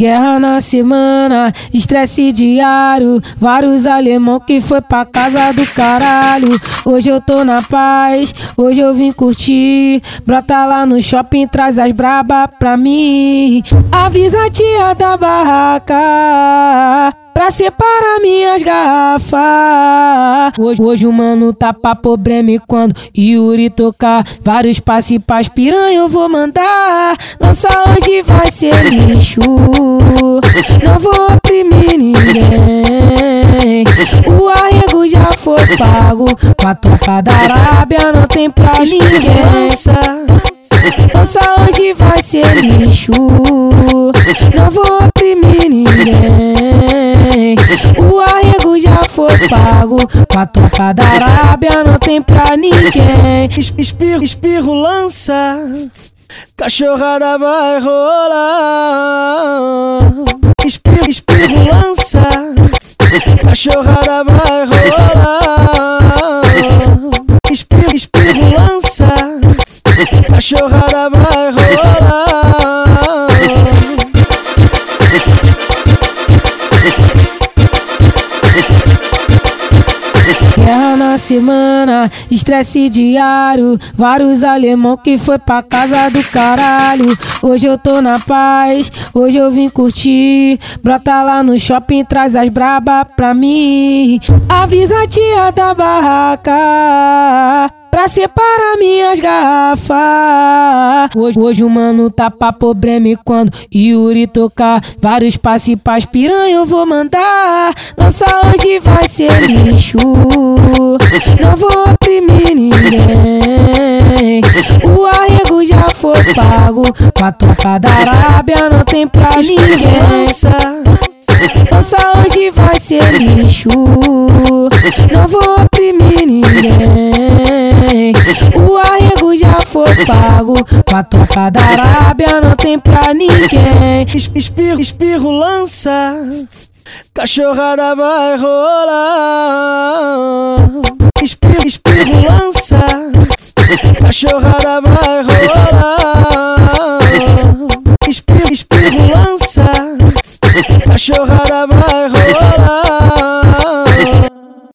Guerra na semana, estresse diário. Vários alemão que foi pra casa do caralho. Hoje eu tô na paz, hoje eu vim curtir. Brota lá no shopping, traz as braba pra mim. Avisa a tia da barraca pra separar minhas garrafas. Hoje, hoje o mano tá pra problema e quando Yuri tocar vários passes pras piranha eu vou mandar. Lança hoje vai ser lixo, não vou oprimir ninguém. O arrego já foi pago, com a tropa da Arábia não tem pra ninguém. Lança hoje vai ser lixo, não vou pago, com a tropa da Arábia não tem pra ninguém. Espirro, espirro, lança, cachorrada vai rolar. Espirro, espirro, lança, cachorrada vai rolar. Espirro, espirro, lança, cachorrada vai rolar. Semana, estresse diário. Vários alemão que foi pra casa do caralho. Hoje eu tô na paz, hoje eu vim curtir. Brota lá no shopping, traz as braba pra mim. Avisa a tia da barraca pra separar minhas garrafas. Hoje, hoje o mano tá pra problema e quando Yuri tocar vários passes pras piranha eu vou mandar. Lança hoje vai ser lixo, não vou oprimir ninguém. O arrego já foi pago, com a tropa da Arábia não tem pra ninguém. Lança hoje vai ser lixo, não vou oprimir ninguém. Foi pago, com a tropa da Arábia não tem pra ninguém. Espirro, espirro, lança, cachorrada vai rolar. Espirro, espirro, lança, cachorrada vai rolar. Espirro, espirro, lança, cachorrada vai